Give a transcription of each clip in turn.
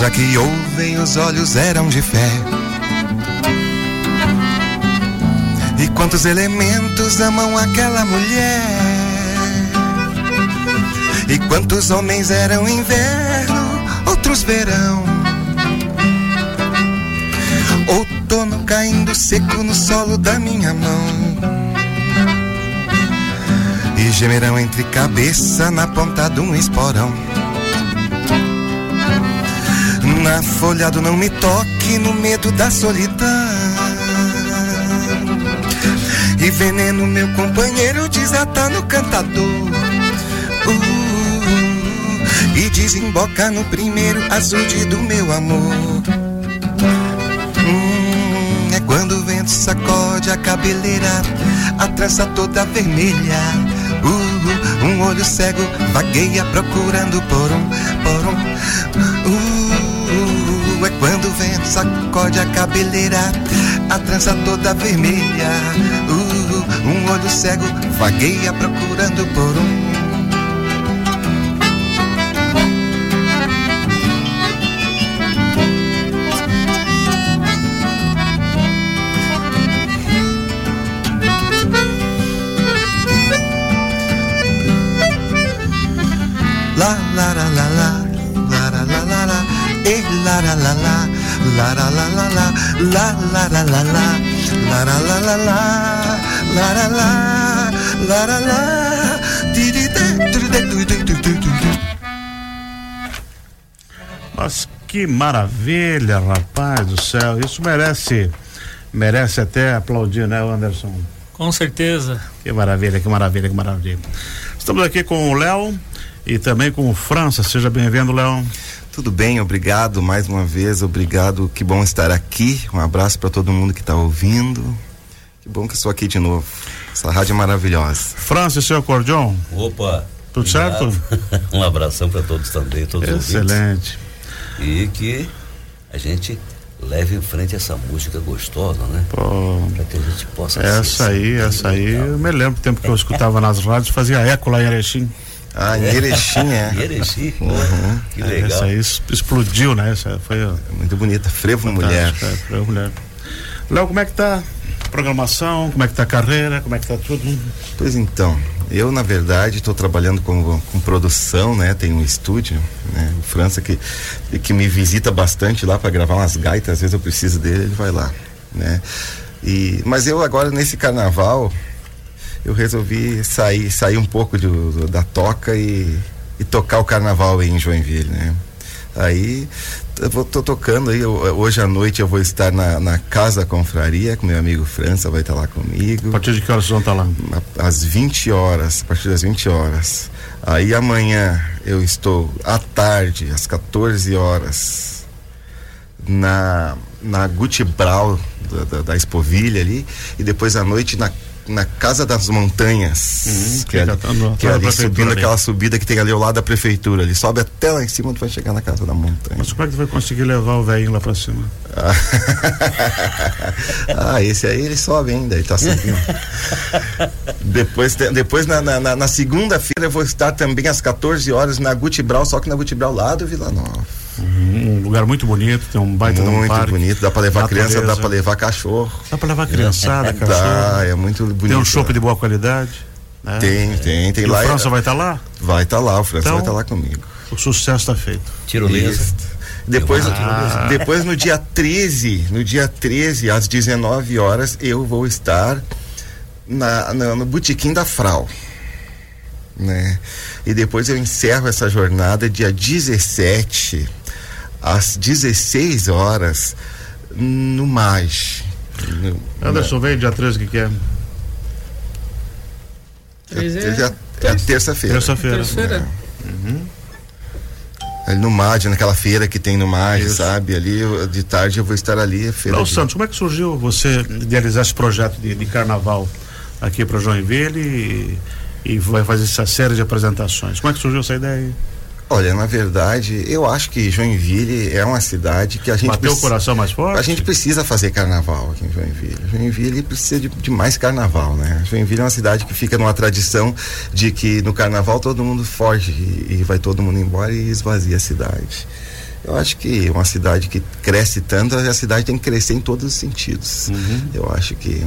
Quantos aqui ouvem, os olhos eram de fé. E quantos elementos amam aquela mulher? E quantos homens eram inverno, outros verão? Outono caindo seco no solo da minha mão. E gemerão entre cabeça na ponta de um esporão. Na folha do não me toque, no medo da solidão. E veneno, meu companheiro, desata no cantador. Uh, e desemboca no primeiro azulde do meu amor. Hum, é quando o vento sacode a cabeleira, a trança toda vermelha. Uh, um olho cego vagueia procurando por um, por um. Uh, quando o vento sacode a cabeleira, a trança toda vermelha. Uh, um olho cego vagueia procurando por um. La la la la la, la la la la, la la la la la, la la la la la, la la la la la, la la la, la la la, di di de, di de, di di, di di, di di. Mas que maravilha, rapaz do céu. Isso merece, merece até aplaudir, né, Anderson? Com certeza. Que maravilha, que maravilha, que maravilha. Estamos aqui com o Léo e também com o França. Seja bem-vindo, Léo. Tudo bem, obrigado mais uma vez, obrigado. Que bom estar aqui. Um abraço para todo mundo que está ouvindo. Que bom que estou aqui de novo. Essa rádio é maravilhosa. França e seu acordeon, Opa! tudo obrigado. certo? um abração para todos também, todos os. Excelente. E que a gente leve em frente essa música gostosa, né? Para que a gente possa essa aí, essa aí, legal. eu me lembro do tempo que eu escutava nas rádios, fazia eco lá em Erechim. Ah, em Erechim, é. E Erechim, Uhum. que legal. Essa aí explodiu, né? Essa foi ó, Muito bonita. Frevo Mulher. é, a mulher. Léo, como é que tá a programação? Como é que tá a carreira? Como é que tá tudo? Pois então, eu na verdade estou trabalhando com, com produção, né? Tem um estúdio, né? O França que, que me visita bastante lá para gravar umas gaitas, às vezes eu preciso dele, ele vai lá, né? E, mas eu agora nesse carnaval eu resolvi sair, sair um pouco do- da toca e, e tocar o carnaval aí em Joinville, né? Aí eu vou, tô tocando aí, eu- hoje à noite eu vou estar na, na Casa Confraria, com meu amigo França vai estar lá comigo A partir de que horas vocês vão estar lá? às 20 horas, a partir das 20 horas. Aí amanhã eu estou à tarde, às 14 horas, na, na Gucci Brau da, da, da Espovilha ali, e depois à noite na, na Casa das Montanhas, Uhum, que é ali, no- que é na ali subindo ali. aquela subida que tem ali ao lado da prefeitura. Ali sobe até lá em cima, tu vai chegar na Casa da Montanha. Mas como é que tu vai conseguir levar o velhinho lá pra cima? ah, esse aí ele sobe ainda, ele tá subindo. depois depois na, na, na- segunda-feira eu vou estar também às 14 horas na Guti Brau, só que na Guti Brau lá do Vila Nova. Um lugar muito bonito, tem um baita de um Muito parque. bonito, dá pra levar criança, dá natureza. pra levar cachorro. Dá pra levar criançada, Dá, cachorro. é muito bonito. Tem um chopp de boa qualidade. né? Tem, tem, tem E lá. o França vai estar lá? Vai estar lá, o França Então- vai estar lá comigo. O sucesso tá feito. Tirolesa. Depois, Ah. depois no dia 13, no dia 13, às 19 horas, eu vou estar na, na- no Botequim da Frau. Né? E depois eu encerro essa jornada dia 17, às 16 horas, no MAG. No- Anderson, vem dia 13, o que, que é? É, é é, é terça-feira. Terça-feira. terça-feira. Ali no MAD, naquela feira que tem no MAD, sabe? Ali, de tarde eu vou estar ali. Feira Léo de- Santos, como é que surgiu você idealizar esse projeto de, de carnaval aqui para Joinville e, e vai fazer essa série de apresentações? Como é que surgiu essa ideia aí? Olha, na verdade, eu acho que Joinville é uma cidade que a gente Bateu o coração mais forte? A gente precisa fazer carnaval aqui em Joinville. Joinville precisa de, de mais carnaval, né? Joinville é uma cidade que fica numa tradição de que no carnaval todo mundo foge e, e vai todo mundo embora e esvazia a cidade. Eu acho que uma cidade que cresce tanto, a cidade tem que crescer em todos os sentidos. Uhum. Eu acho que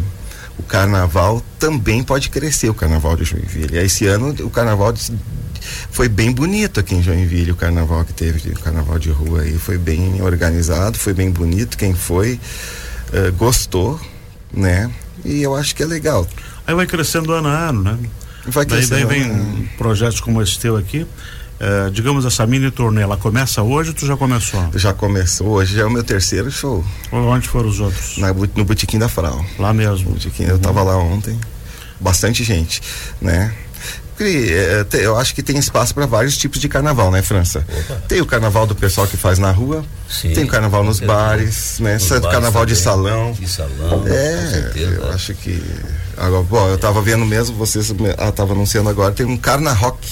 o carnaval também pode crescer, o carnaval de Joinville. Esse ano o carnaval foi bem bonito aqui em Joinville, o carnaval que teve, o carnaval de rua aí foi bem organizado, foi bem bonito. Quem foi eh, gostou, né? E eu acho que é legal. Aí vai crescendo ano a ano, né? Vai Daí, daí crescendo, vem né? projetos como esse teu aqui. eh, digamos essa mini turnê, ela começa hoje ou tu já começou? Já começou, hoje já é o meu terceiro show onde foram os outros? na, no Botequim da Frau. Lá mesmo. Botequim, eu tava lá ontem, bastante gente, né? Te- Eu acho que tem espaço para vários tipos de carnaval, né, França? Opa. Tem o carnaval do pessoal que faz na rua, Sim, tem o carnaval nos bares, né? Nos é bares carnaval de também. salão. De salão, É, certeza. eu acho que. Agora, bom, eu tava vendo mesmo, vocês ah, tava anunciando agora, tem um carna rock,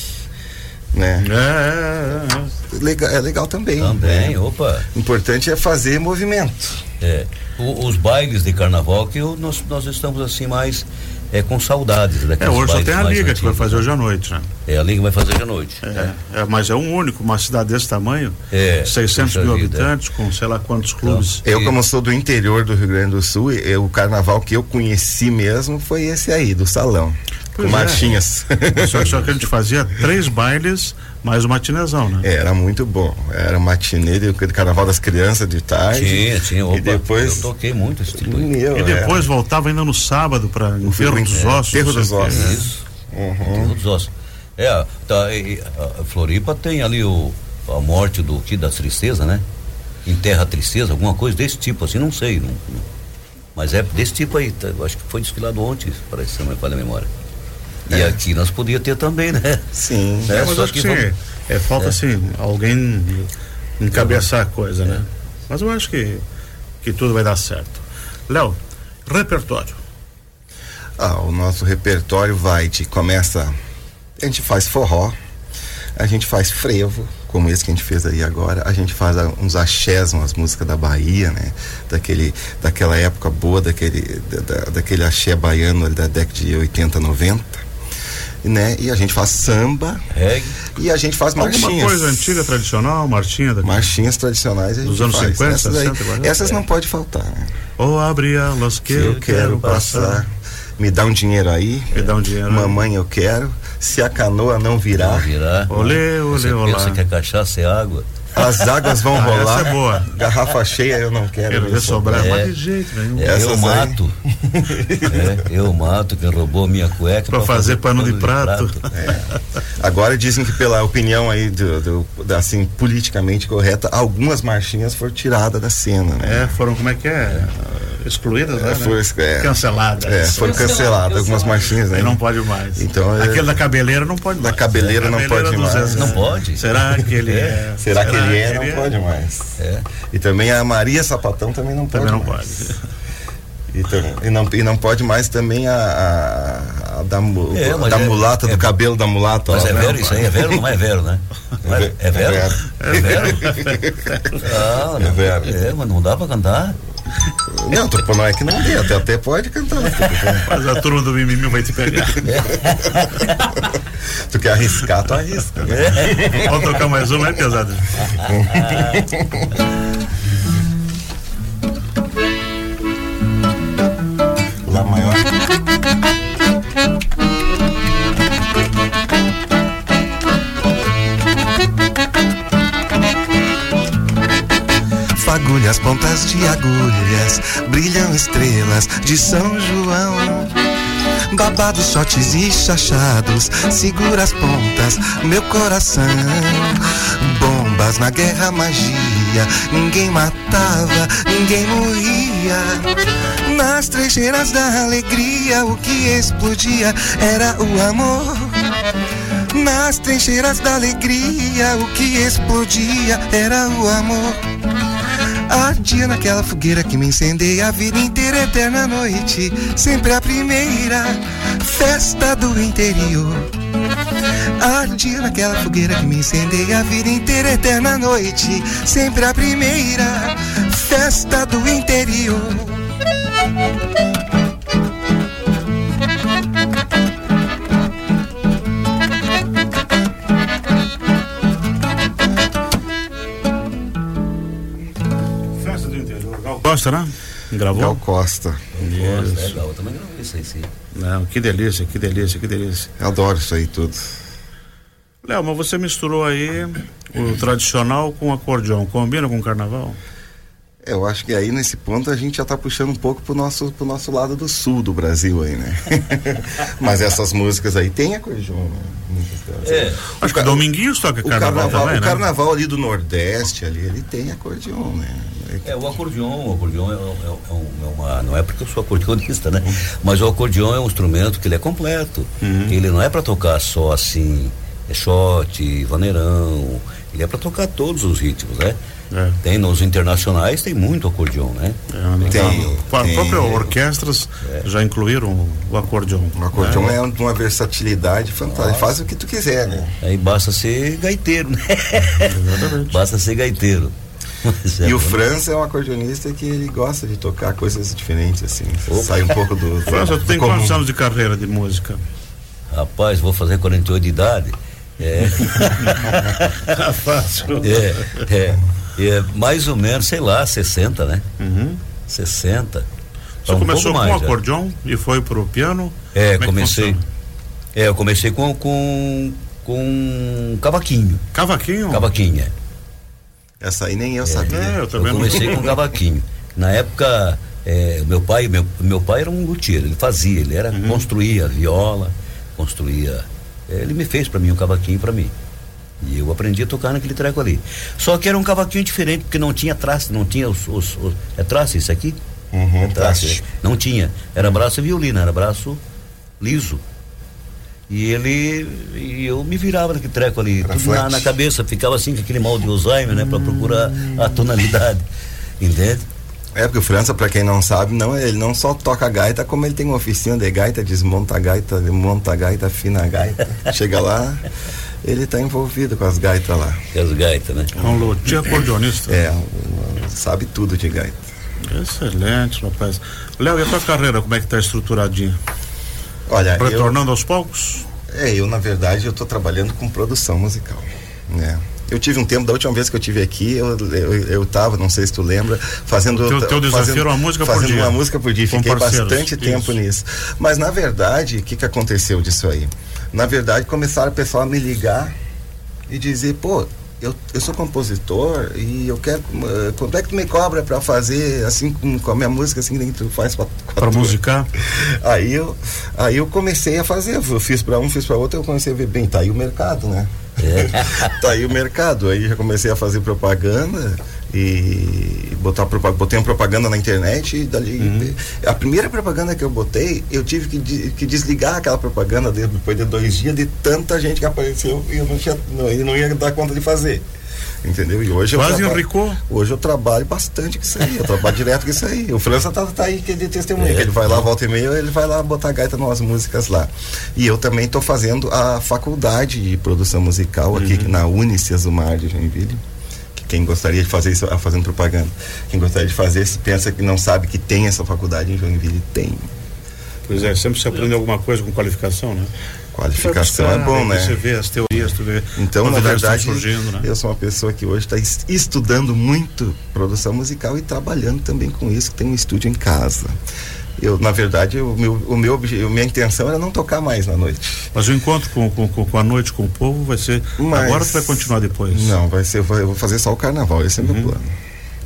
né? É, é, é, é. Legal, é legal também. Também, né? opa. O importante é fazer movimento. É. O- os bailes de carnaval que eu- nós, nós estamos assim mais é, com saudades É, daqueles hoje só tem a Liga que vai antigos, fazer né? hoje à noite, né? É a Liga vai fazer hoje à noite. É, é, mas é um único, uma cidade desse tamanho, É, 600 puxa mil vida. habitantes, com sei lá quantos clubes. Eu, E- como sou do interior do Rio Grande do Sul, eu- o carnaval que eu conheci mesmo foi esse aí, do salão. Pois com é. marchinhas. Só, só que a gente fazia três bailes mais uma matinezão, né? Era muito bom. Era matinê de, de carnaval das crianças de tarde. Tinha, tinha. Opa, E depois. Eu toquei muito esse tipo. Meu, E depois voltava ainda no sábado para enterro fui- dos é, ossos. enterro sei dos o ossos. Isso. Uhum. Enterro dos ossos. É, tá, e- a Floripa tem ali o, a morte do que da tristeza, né? Enterra a tristeza, alguma coisa desse tipo, assim, não sei. Não, não- mas é desse tipo aí, tá, acho que foi desfilado ontem, parece, se não me falha a memória. E É. aqui nós podíamos ter também, né? Sim. É, É, mas só acho que, que sim, vamos- é, falta É. assim, alguém encabeçar a coisa, né? Mas eu acho que, que tudo vai dar certo. Léo, repertório. Ah, o nosso repertório vai de começa. A gente faz forró, a gente faz frevo, como esse que a gente fez aí agora, a gente faz uns axés, umas músicas da Bahia, né? Daquele, daquela época boa, daquele, da, da- daquele axé baiano ali da década de 80, 90. Né? E a gente faz samba Reggae. e a gente faz Alguma marchinhas. coisa antiga, tradicional, marchinha daqui. Marchinhas tradicionais a gente Dos anos faz. 50, essas, aí- 60, agora? essas não pode faltar. né? Ou abre alas que Se eu, quero passar. Me dá um dinheiro aí. Me dá um dinheiro aí. Mamãe, eu quero. Se a canoa não Não virar, virar. Olê, Você olê, pensa olá. que a cachaça é água. As águas vão Ah, rolar. essa é boa. Garrafa cheia eu não quero. Quero ver sobrar, É. mas de jeito nenhum. É, Essas eu aí. mato. É, eu mato quem roubou minha cueca. Pra fazer pano de prato. Agora dizem que pela opinião aí do, do- da, assim politicamente correta, algumas marchinhas foram tiradas da cena, né? É, foram, como é que é? Excluídas, né? É, foi- é. Canceladas. É, foram canceladas algumas marchinhas, né? Aí não pode mais. Então, é- Aquele da cabeleira não pode Da mais. cabeleira não pode do mais. Não pode. Será que ele é? Será, que ele é? Não pode mais. É. E também a Maria Sapatão também não pode. Também não mais. pode. E, tam- e não, e não pode mais também a, a- a da, É, da é- mulata, é- do cabelo da mulata. Mas ó. é vero isso aí? É vero ou não é vero, né? É, é vero? É É vero? Ah, não. É vero. É, mas não dá pra cantar. Não, tu, não é que não dê, até, até pode cantar. Tu, Mas a turma do mimimi vai te pegar. tu quer arriscar, tu arrisca. Né? Vamos tocar mais uma, é pesado. pontas de agulhas, brilham estrelas de São João. Babados, shots e chachados, segura as pontas, meu coração. Bombas na guerra, magia, ninguém matava, ninguém morria. Nas trincheiras da alegria, o que explodia era o amor. Nas trincheiras da alegria, o que explodia era o amor. Ardia naquela fogueira que me incendeia a vida inteira, eterna noite, sempre a primeira festa do interior. Ardia naquela fogueira que me incendeia a vida inteira, eterna noite, sempre a primeira festa do interior. Costa, né? Gravou? Gal Costa. É legal, eu também gravei isso aí, sim. Não, que delícia, que delícia, que delícia. Eu adoro isso aí tudo. Léo, mas você misturou aí o tradicional com o acordeão. Combina com o carnaval? Eu acho que aí nesse ponto a gente já está puxando um pouco pro nosso, pro nosso lado do sul do Brasil aí, né? Mas essas músicas aí tem acordeon, né? Muitas delas. É, Acho que o Dominguinhos toca O carnaval, carnaval, também, o né? carnaval ali do Nordeste ali, ele tem acordeon, né? É, o acordeon, o acordeon é, é- é é uma, não é porque eu sou acordeonista, né? Mas o acordeon é um instrumento que ele é completo. Ele não é para tocar só assim, é shot, vaneirão, ele é para tocar todos os ritmos, né? É. Tem nos internacionais, tem muito acordeon, né? É, Tem, As tem. próprias orquestras já incluíram o acordeon. O acordeon é de uma versatilidade fantástica. Faz o que tu quiser, né? Aí basta ser gaiteiro, né? Exatamente. basta ser gaiteiro. É E o. França é um acordeonista que ele gosta de tocar coisas diferentes, assim. Opa. Sai um pouco do. França, tu tem comum. quantos anos de carreira de música? Rapaz, vou fazer 48 de idade. É. Tá fácil. É, é, é mais ou menos, sei lá, 60, né? Uhum. 60. Você Tá um começou com mais, o já. acordeon e foi pro piano? É, Como que comecei. É, eu comecei com com com cavaquinho. Cavaquinho? Cavaquinho, é. Essa aí nem eu sabia. É, eu Eu também comecei não. com cavaquinho. Na época, é, meu pai, meu, meu pai era um luthier, ele fazia, ele era Uhum. construía viola, construía. é, ele me fez para mim um cavaquinho para mim. E eu aprendi a tocar naquele treco ali. Só que era um cavaquinho diferente, porque não tinha traste, não tinha os. os- os- é traste isso aqui? Uhum, é traste. traste. Não tinha. Era braço e violino, era braço liso. E ele. E eu me virava naquele treco ali, Era tudo na, cabeça, ficava assim com aquele mal de Alzheimer, né? Pra procurar a tonalidade. Entende? É, porque o França, pra quem não sabe, não, ele não só toca gaita, como ele tem uma oficina de gaita, desmonta a gaita, monta a gaita, afina a gaita. Chega lá, ele tá envolvido com as gaitas lá. Com as gaitas, né? É um luthier acordeonista. É, sabe tudo de gaita. Excelente, rapaz. Léo, e a tua carreira, como é que tá estruturadinha? Olha, eu, Retornando aos palcos? é, eu na verdade eu tô trabalhando com produção musical, né? Eu tive um tempo, da última vez que eu tive aqui, eu, eu, eu tava, não sei se tu lembra, fazendo. Teu- teu desafio fazendo, era uma música por fazendo dia. uma música por dia. Com Fiquei bastante isso. tempo nisso. Mas na verdade, o que, que aconteceu disso aí? Na verdade, começaram o pessoal a me ligar e dizer, pô, eu, eu sou compositor e eu quero. eh, quanto é que tu me cobra pra fazer assim com, com a minha música assim que tu faz Pra tua?" musicar? Aí eu, aí eu comecei a fazer, eu fiz pra um, fiz pra outro, eu comecei a ver, bem, tá aí o mercado, né? tá aí o mercado, aí já comecei a fazer propaganda e botar botei uma propaganda na internet e dali a primeira propaganda que eu botei, eu tive que, de- que desligar aquela propaganda de- depois de dois dias de tanta gente que apareceu e eu não tinha, não, eu não ia dar conta de fazer. Entendeu? E hoje Quase eu enricou. Hoje eu trabalho bastante com isso aí, eu trabalho direto com isso aí. O França tá, tá aí que ele testemunha, que ele vai lá, volta e meia, ele vai lá botar gaita nas músicas lá. E eu também estou fazendo a faculdade de produção musical aqui na Unice Azumar de Joinville. Que quem gostaria de fazer isso, ah, fazendo propaganda, quem gostaria de fazer, se pensa que não sabe que tem essa faculdade em Joinville, tem. Pois é, sempre se aprende alguma coisa com qualificação, né? Qualificação é bom, né? Você vê as teorias, tu vê. Então, na verdade, surgindo, né? eu sou uma pessoa que hoje está estudando muito produção musical e trabalhando também com isso, que tem um estúdio em casa. Eu, na verdade, o meu, o meu a minha intenção era não tocar mais na noite. Mas o encontro com, com, com, com a noite com o povo vai ser. Mas- Agora tu vai continuar depois? Não, vai ser, eu vou- eu vou fazer só o carnaval, esse é Uhum. meu plano.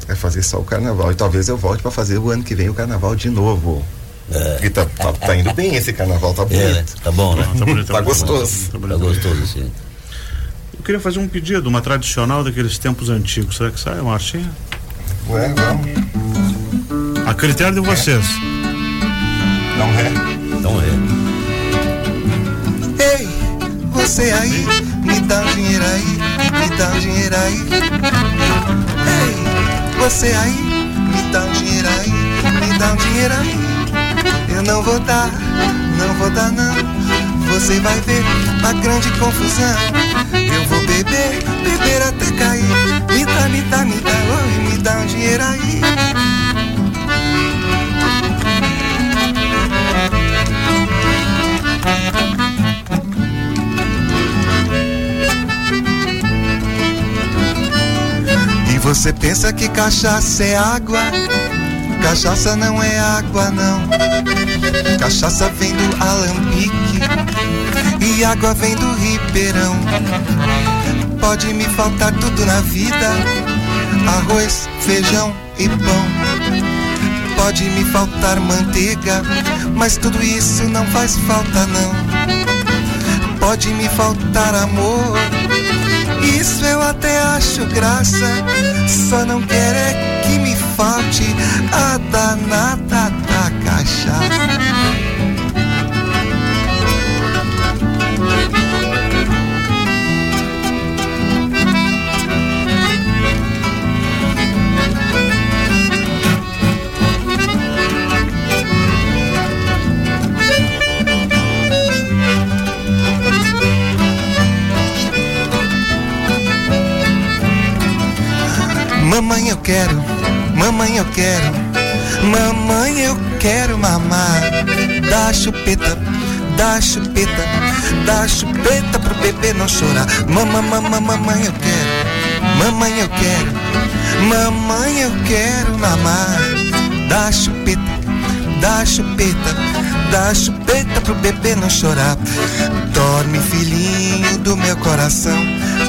É fazer só o carnaval. E talvez eu volte para fazer o ano que vem o carnaval de novo. Porque tá, tá, tá indo bem esse carnaval, tá É, bonito. né? Tá bom, né? Tá bonito, Tá bonito, gostoso. Tá Tá bonito. gostoso, sim. Eu queria fazer um pedido, uma tradicional daqueles tempos antigos. Será que sai, Marcinha? Ué, vamos. A critério de vocês. Não é? Então é. Ei, você aí, me dá um dinheiro aí, me dá um dinheiro aí. Ei, você aí, me dá um dinheiro aí, me dá um dinheiro aí. Eu não vou dar, não vou dar não. Você vai ver a grande confusão. Eu vou beber, beber até cair. Me dá, me dá, me dá, oi, me dá um dinheiro aí. Você pensa que cachaça é água? Cachaça não é água, não. Cachaça vem do alambique e água vem do ribeirão. Pode me faltar tudo na vida: arroz, feijão e pão. Pode me faltar manteiga, mas tudo isso não faz falta, não. Pode me faltar amor, isso eu até acho graça. Só não quero é que me falte a danada da cachaça. Mamãe eu quero, mamãe eu quero, mamãe eu quero mamar. Dá chupeta, dá chupeta, dá chupeta pro bebê não chorar. Mamãe, mamãe, mamãe eu quero, mamãe eu quero, mamãe eu quero mamar. Dá chupeta, dá chupeta, dá chupeta pro bebê não chorar. Dorme, filhinho do meu coração.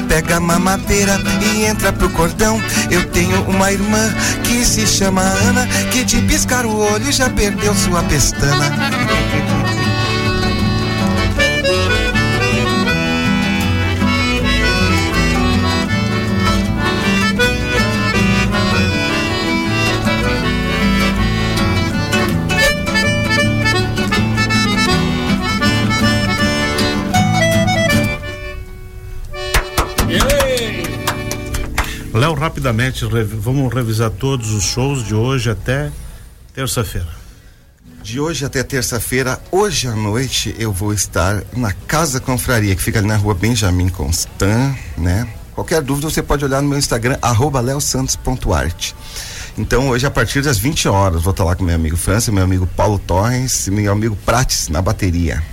Pega a mamadeira e entra pro cordão. Eu tenho uma irmã que se chama Ana, que de piscar o olho já perdeu sua pestana. Rapidamente, vamos revisar todos os shows de hoje até terça-feira. De hoje até terça-feira, hoje à noite, eu vou estar na Casa Confraria, que fica ali na rua Benjamin Constant, né? Qualquer dúvida você pode olhar no meu Instagram, arroba leosantos.arte. Então hoje a partir das 20 horas vou estar lá com meu amigo França, meu amigo Paulo Torres e meu amigo Prates na bateria.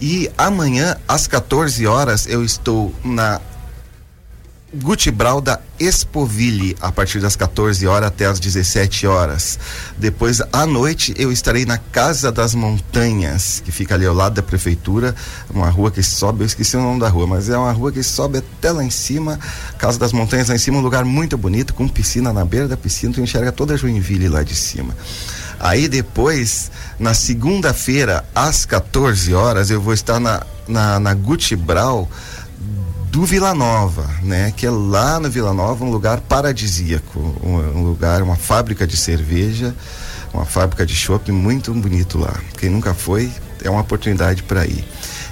E amanhã às 14 horas eu estou na Gucci Brau da Expoville, a partir das 14 horas até as 17 horas. Depois, à noite, eu estarei na Casa das Montanhas, que fica ali ao lado da prefeitura, uma rua que sobe, eu esqueci o nome da rua, mas é uma rua que sobe até lá em cima, Casa das Montanhas lá em cima, um lugar muito bonito, com piscina na beira da piscina, tu enxerga toda Joinville lá de cima. Aí depois, na segunda-feira, às 14 horas, eu vou estar na, na, na Gucci Brau, do Vila Nova, né? Que é lá no Vila Nova um lugar paradisíaco, um, um lugar, uma fábrica de cerveja, uma fábrica de chopp muito bonito lá. Quem nunca foi, é uma oportunidade para ir.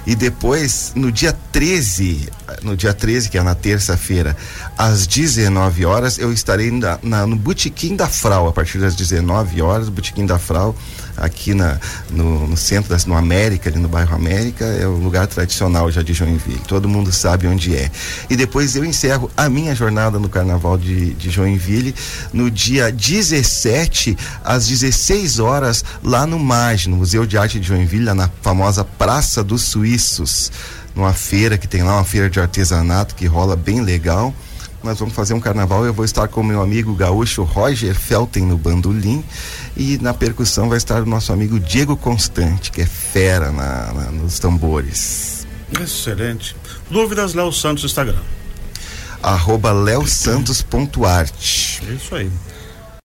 E depois, no dia 13, no dia 13, que é na terça-feira, às 19 horas, eu estarei na, na- no Botequim da Frau, a partir das 19 horas, Botequim da Frau, aqui na, no, no centro, da, no América, ali no bairro América, é o lugar tradicional já de Joinville. Todo mundo sabe onde é. E depois eu encerro a minha jornada no Carnaval de, de Joinville no dia 17, às 16 horas, lá no MAG, no Museu de Arte de Joinville, lá na famosa Praça dos Suíços, numa feira que tem lá, uma feira de artesanato que rola bem legal. Nós vamos fazer um carnaval. Eu vou estar com meu amigo gaúcho Roger Felten no bandolim e na percussão vai estar o nosso amigo Diego Constante, que é fera na- na- nos tambores. Excelente. Dúvidas, Léo Santos, Instagram. Arroba leosantos.arte. É isso aí.